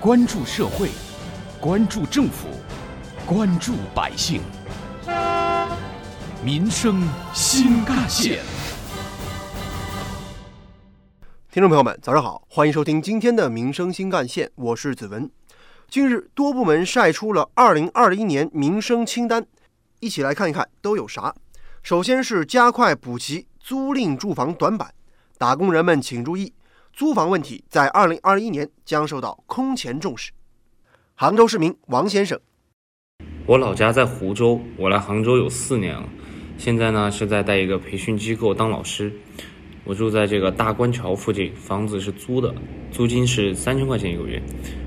关注社会，关注政府，关注百姓，民生新干线。听众朋友们，早上好，欢迎收听今天的《民生新干线》，我是子文。近日，多部门晒出了2021年民生清单，一起来看一看都有啥。首先是加快补齐租赁住房短板，打工人们请注意，租房问题在二零二一年将受到空前重视。杭州市民王先生，我老家在湖州，我来杭州有四年了，现在呢是在带一个培训机构当老师。我住在这个大观桥附近，房子是租的，租金是三千块钱一个月。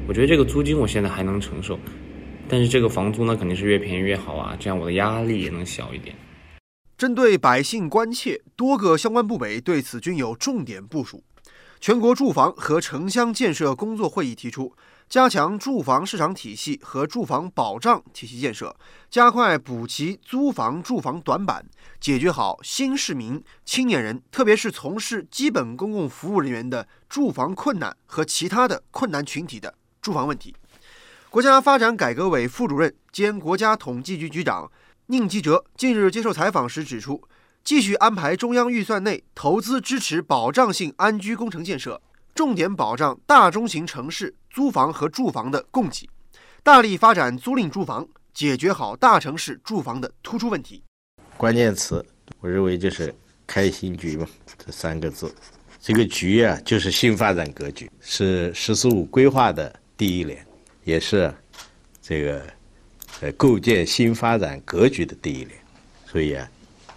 我觉得这个租金我现在还能承受，但是这个房租呢肯定是越便宜越好啊，这样我的压力也能小一点。针对百姓关切，多个相关部委对此均有重点部署。全国住房和城乡建设工作会议提出，加强住房市场体系和住房保障体系建设，加快补齐租房住房短板，解决好新市民、青年人，特别是从事基本公共服务人员的住房困难和其他的困难群体的住房问题。国家发展改革委副主任兼国家统计局局长。宁吉喆近日接受采访时指出，继续安排中央预算内投资支持保障性安居工程建设，重点保障大中型城市租房和住房的供给，大力发展租赁住房，解决好大城市住房的突出问题。关键词，我认为就是“开新局”嘛，这三个字。这个局啊，就是新发展格局，是“十四五”规划的第一年，也是这个。呃，构建新发展格局的第一年，所以啊，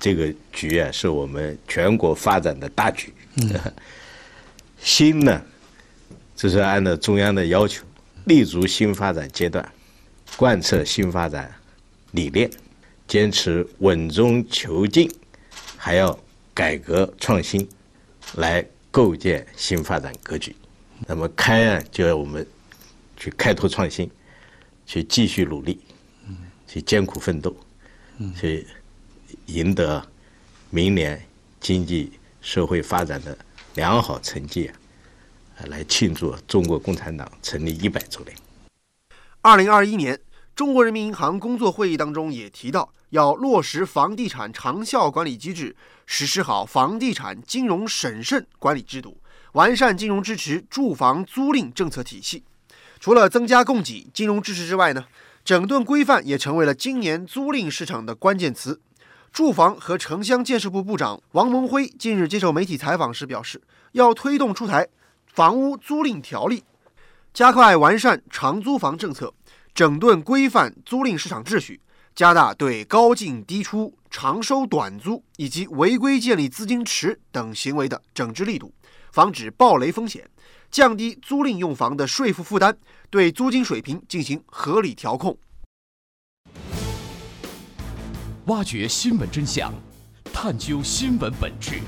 这个局啊，是我们全国发展的大局。新呢，这是按照中央的要求，立足新发展阶段，贯彻新发展理念，坚持稳中求进，还要改革创新，来构建新发展格局。那么开啊，就要我们去开拓创新，去继续努力。去艰苦奋斗，去赢得明年经济社会发展的良好成绩，来庆祝中国共产党成立一百周年。二零二一年，中国人民银行工作会议当中也提到，要落实房地产长效管理机制，实施好房地产金融审慎管理制度，完善金融支持住房租赁政策体系。除了增加供给、金融支持之外呢？整顿规范也成为了今年租赁市场的关键词。住房和城乡建设部部长王蒙辉近日接受媒体采访时表示，要推动出台房屋租赁条例，加快完善长租房政策，整顿规范租赁市场秩序，加大对高进低出、长收短租以及违规建立资金池等行为的整治力度，防止暴雷风险。降低租赁用房的税负负担，对租金水平进行合理调控。挖掘新闻真相，探究新闻本质，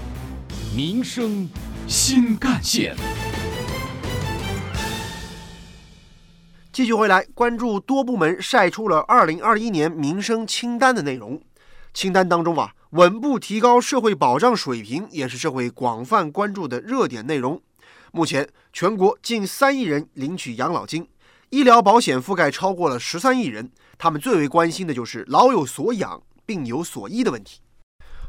民生新干线。继续回来关注多部门晒出了二零二一年民生清单的内容。清单当中啊，稳步提高社会保障水平也是社会广泛关注的热点内容。目前，全国近三亿人领取养老金，医疗保险覆盖超过了十三亿人。他们最为关心的就是老有所养、病有所医的问题。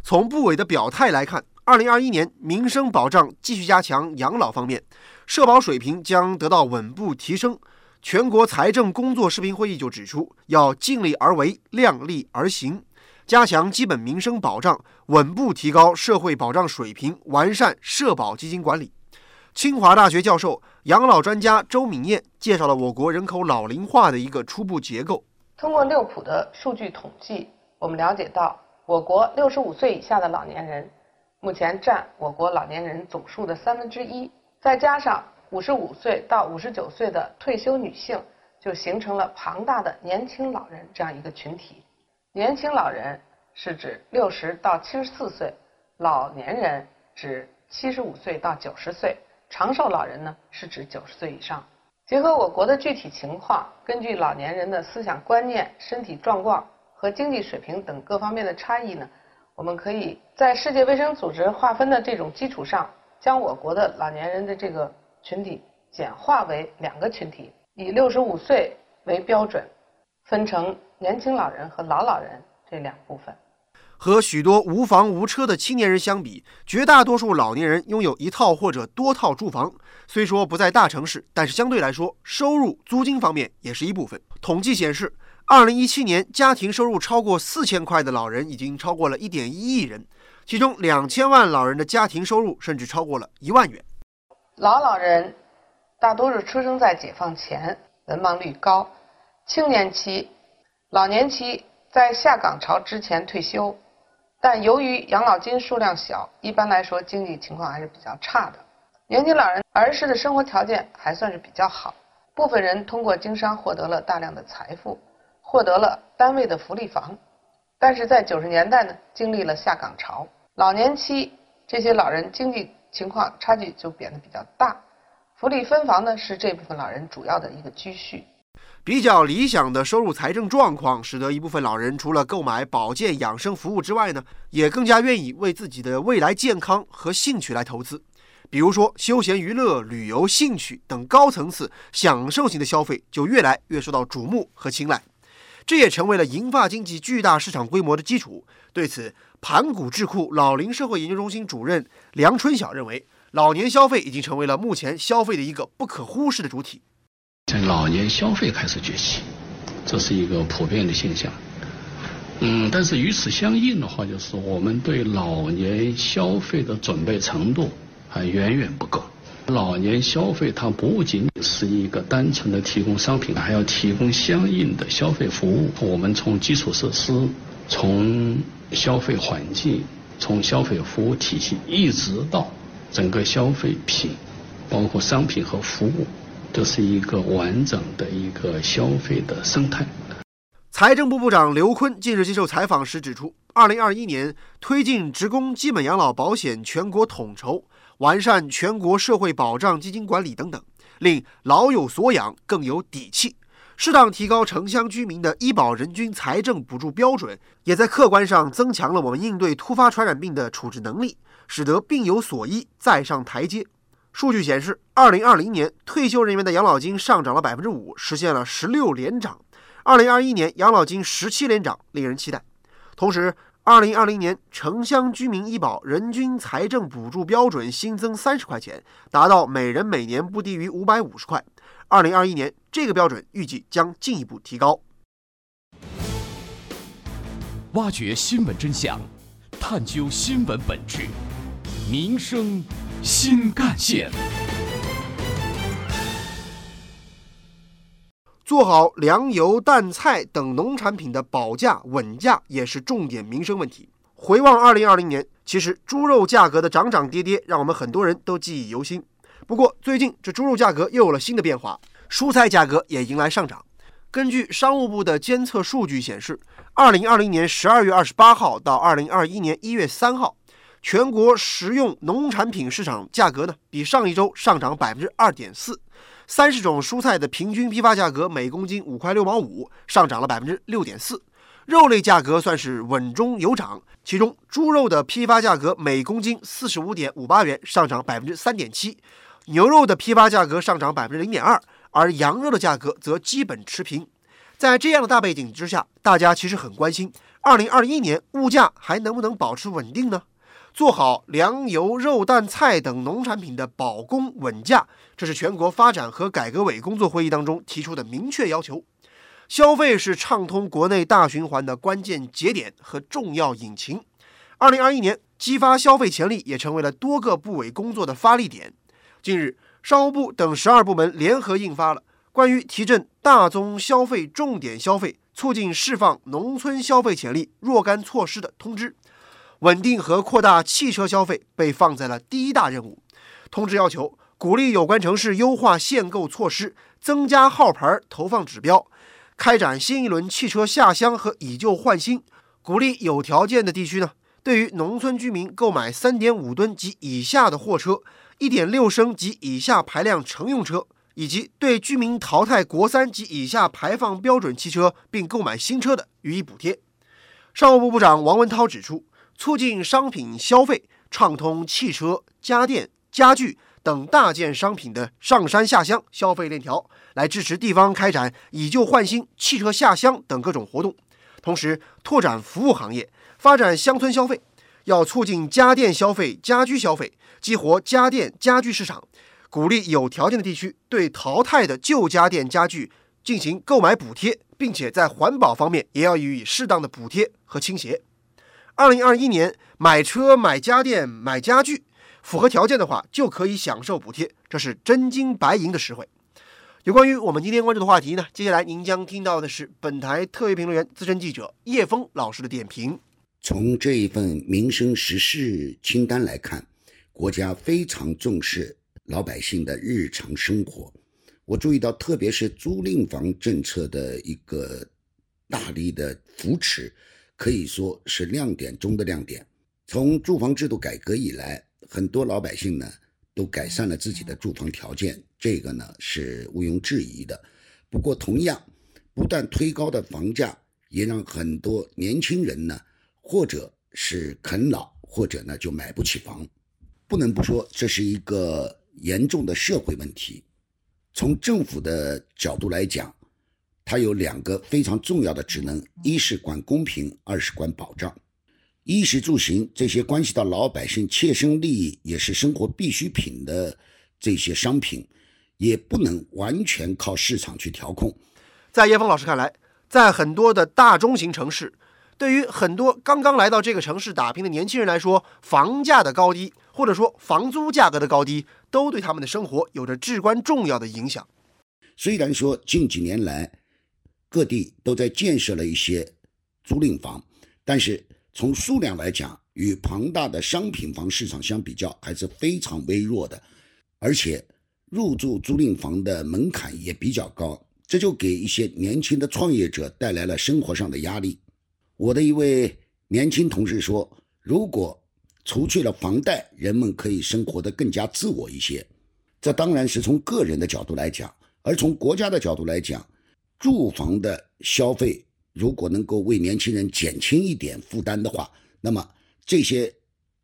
从部委的表态来看，二零二一年民生保障继续加强养老方面，社保水平将得到稳步提升。全国财政工作视频会议就指出，要尽力而为、量力而行，加强基本民生保障，稳步提高社会保障水平，完善社保基金管理。清华大学教授、养老专家周敏燕介绍了我国人口老龄化的一个初步结构。通过六普的数据统计，我们了解到，我国六十五岁以下的老年人目前占我国老年人总数的三分之一，再加上五十五岁到五十九岁的退休女性，就形成了庞大的年轻老人这样一个群体。年轻老人是指六十到七十四岁，老年人指七十五岁到九十岁。长寿老人呢，是指九十岁以上。结合我国的具体情况，根据老年人的思想观念、身体状况和经济水平等各方面的差异呢，我们可以在世界卫生组织划分的这种基础上，将我国的老年人的这个群体简化为两个群体：以六十五岁为标准，分成年轻老人和老老人这两部分。和许多无房无车的青年人相比，绝大多数老年人拥有一套或者多套住房。虽说不在大城市，但是相对来说，收入租金方面也是一部分。统计显示，二零一七年家庭收入超过四千块的老人已经超过了一点一亿人，其中两千万老人的家庭收入甚至超过了一万元。老老人大多是出生在解放前，文盲率高，青年期、老年期在下岗潮之前退休。但由于养老金数量小，一般来说经济情况还是比较差的。年轻老人儿时的生活条件还算是比较好，部分人通过经商获得了大量的财富，获得了单位的福利房。但是在九十年代呢，经历了下岗潮，老年期这些老人经济情况差距就变得比较大，福利分房呢是这部分老人主要的一个积蓄。比较理想的收入财政状况，使得一部分老人除了购买保健养生服务之外呢，也更加愿意为自己的未来健康和兴趣来投资。比如说休闲娱乐、旅游、兴趣等高层次享受型的消费，就越来越受到瞩目和青睐。这也成为了银发经济巨大市场规模的基础。对此，盘古智库老龄社会研究中心主任梁春晓认为，老年消费已经成为了目前消费的一个不可忽视的主体。在老年消费开始崛起，这是一个普遍的现象。嗯，但是与此相应的话，就是我们对老年消费的准备程度还远远不够。老年消费它不仅仅是一个单纯的提供商品，还要提供相应的消费服务。我们从基础设施、从消费环境、从消费服务体系，一直到整个消费品，包括商品和服务。这是一个完整的一个消费的生态。财政部部长刘昆近日接受采访时指出，二零二一年推进职工基本养老保险全国统筹，完善全国社会保障基金管理等等，令老有所养更有底气。适当提高城乡居民的医保人均财政补助标准，也在客观上增强了我们应对突发传染病的处置能力，使得病有所医，再上台阶。数据显示，二零二零年退休人员的养老金上涨了百分之五，实现了十六连涨。二零二一年养老金十七连涨，令人期待。同时，二零二零年城乡居民医保人均财政补助标准新增三十块钱，达到每人每年不低于五百五十块。二零二一年这个标准预计将进一步提高。挖掘新闻真相，探究新闻本质，民生。新干线，做好粮油蛋菜等农产品的保价稳价也是重点民生问题。回望二零二零年，其实猪肉价格的涨涨跌跌，让我们很多人都记忆犹新。不过最近这猪肉价格又有了新的变化，蔬菜价格也迎来上涨。根据商务部的监测数据显示，二零二零年十二月二十八号到二零二一年一月三号。全国食用农产品市场价格呢，比上一周上涨百分之二点四。三十种蔬菜的平均批发价格每公斤五块六毛五，上涨了百分之六点四。肉类价格算是稳中有涨，其中猪肉的批发价格每公斤四十五点五八元，上涨百分之三点七；牛肉的批发价格上涨百分之零点二，而羊肉的价格则基本持平。在这样的大背景之下，大家其实很关心，二零二一年物价还能不能保持稳定呢？做好粮油肉蛋菜等农产品的保供稳价，这是全国发展和改革委工作会议当中提出的明确要求。消费是畅通国内大循环的关键节点和重要引擎。二零二一年，激发消费潜力也成为了多个部委工作的发力点。近日，商务部等十二部门联合印发了关于提振大宗消费重点消费、促进释放农村消费潜力若干措施的通知。稳定和扩大汽车消费被放在了第一大任务。通知要求，鼓励有关城市优化限购措施，增加号牌投放指标，开展新一轮汽车下乡和以旧换新。鼓励有条件的地区呢，对于农村居民购买三点五吨及以下的货车、一点六升及以下排量乘用车，以及对居民淘汰国三及以下排放标准汽车并购买新车的予以补贴。商务部部长王文涛指出。促进商品消费，畅通汽车、家电、家具、等大件商品的上山下乡消费链条，来支持地方开展以旧换新、汽车下乡等各种活动。同时，拓展服务行业，发展乡村消费，要促进家电消费、家居消费，激活家电家居市场，鼓励有条件的地区对淘汰的旧家电家具进行购买补贴，并且在环保方面也要予以适当的补贴和倾斜。二零二一年买车、买家电、买家具，符合条件的话就可以享受补贴，这是真金白银的实惠。有关于我们今天关注的话题呢，接下来您将听到的是本台特约评论员、资深记者叶峰老师的点评。从这一份民生实事清单来看，国家非常重视老百姓的日常生活。我注意到，特别是租赁房政策的一个大力的扶持，可以说是亮点中的亮点。从住房制度改革以来，很多老百姓呢。都改善了自己的住房条件，这个呢是毋庸置疑的。不过，同样不断推高的房价，也让很多年轻人呢，或者是啃老，或者呢就买不起房。不能不说，这是一个严重的社会问题。从政府的角度来讲，它有两个非常重要的职能：一是管公平，二是管保障。衣食住行这些关系到老百姓切身利益，也是生活必需品的这些商品，也不能完全靠市场去调控。在叶峰老师看来，在很多的大中型城市，对于很多刚刚来到这个城市打拼的年轻人来说，房价的高低，或者说房租价格的高低，都对他们的生活有着至关重要的影响。虽然说近几年来各地都在建设了一些租赁房，但是。从数量来讲，与庞大的商品房市场相比较，还是非常微弱的。而且，入住租赁房的门槛也比较高，这就给一些年轻的创业者带来了生活上的压力。我的一位年轻同事说：“如果除去了房贷，人们可以生活得更加自我一些。”这当然是从个人的角度来讲，而从国家的角度来讲，住房的消费。如果能够为年轻人减轻一点负担的话，那么这些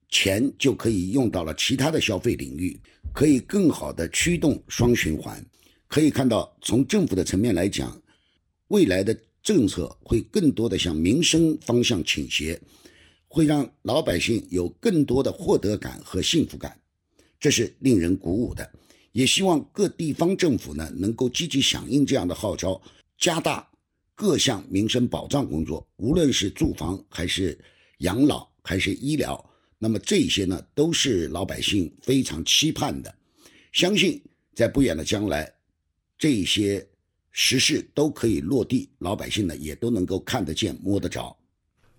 钱就可以用到了其他的消费领域，可以更好的驱动双循环。可以看到，从政府的层面来讲，未来的政策会更多的向民生方向倾斜，会让老百姓有更多的获得感和幸福感，这是令人鼓舞的。也希望各地方政府呢能够积极响应这样的号召，加大。各项民生保障工作，无论是住房还是养老还是医疗，那么这些呢，都是老百姓非常期盼的。相信在不远的将来，这些实事都可以落地，老百姓呢也都能够看得见、摸得着。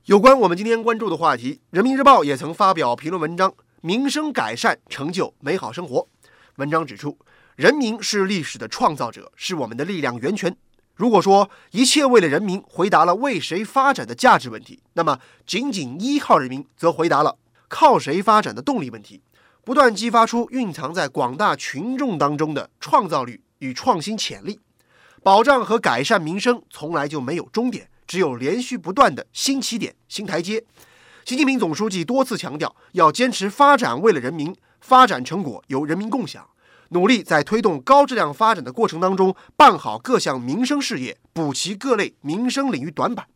有关我们今天关注的话题，《人民日报》也曾发表评论文章《民生改善，成就美好生活》。文章指出，人民是历史的创造者，是我们的力量源泉。如果说一切为了人民，回答了为谁发展的价值问题，那么仅仅依靠人民，则回答了靠谁发展的动力问题。不断激发出蕴藏在广大群众当中的创造力与创新潜力。保障和改善民生从来就没有终点，只有连续不断的新起点、新台阶。习近平总书记多次强调，要坚持发展为了人民，发展成果由人民共享。努力在推动高质量发展的过程当中，办好各项民生事业，补齐各类民生领域短板，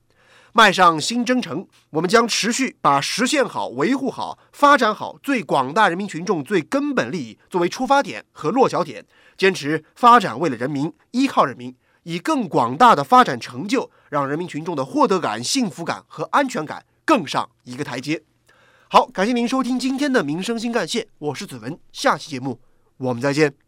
迈上新征程。我们将持续把实现好、维护好、发展好最广大人民群众最根本利益作为出发点和落脚点，坚持发展为了人民，依靠人民，以更广大的发展成就，让人民群众的获得感、幸福感和安全感更上一个台阶。好，感谢您收听今天的民生新干线，我是子文，下期节目。我们再见。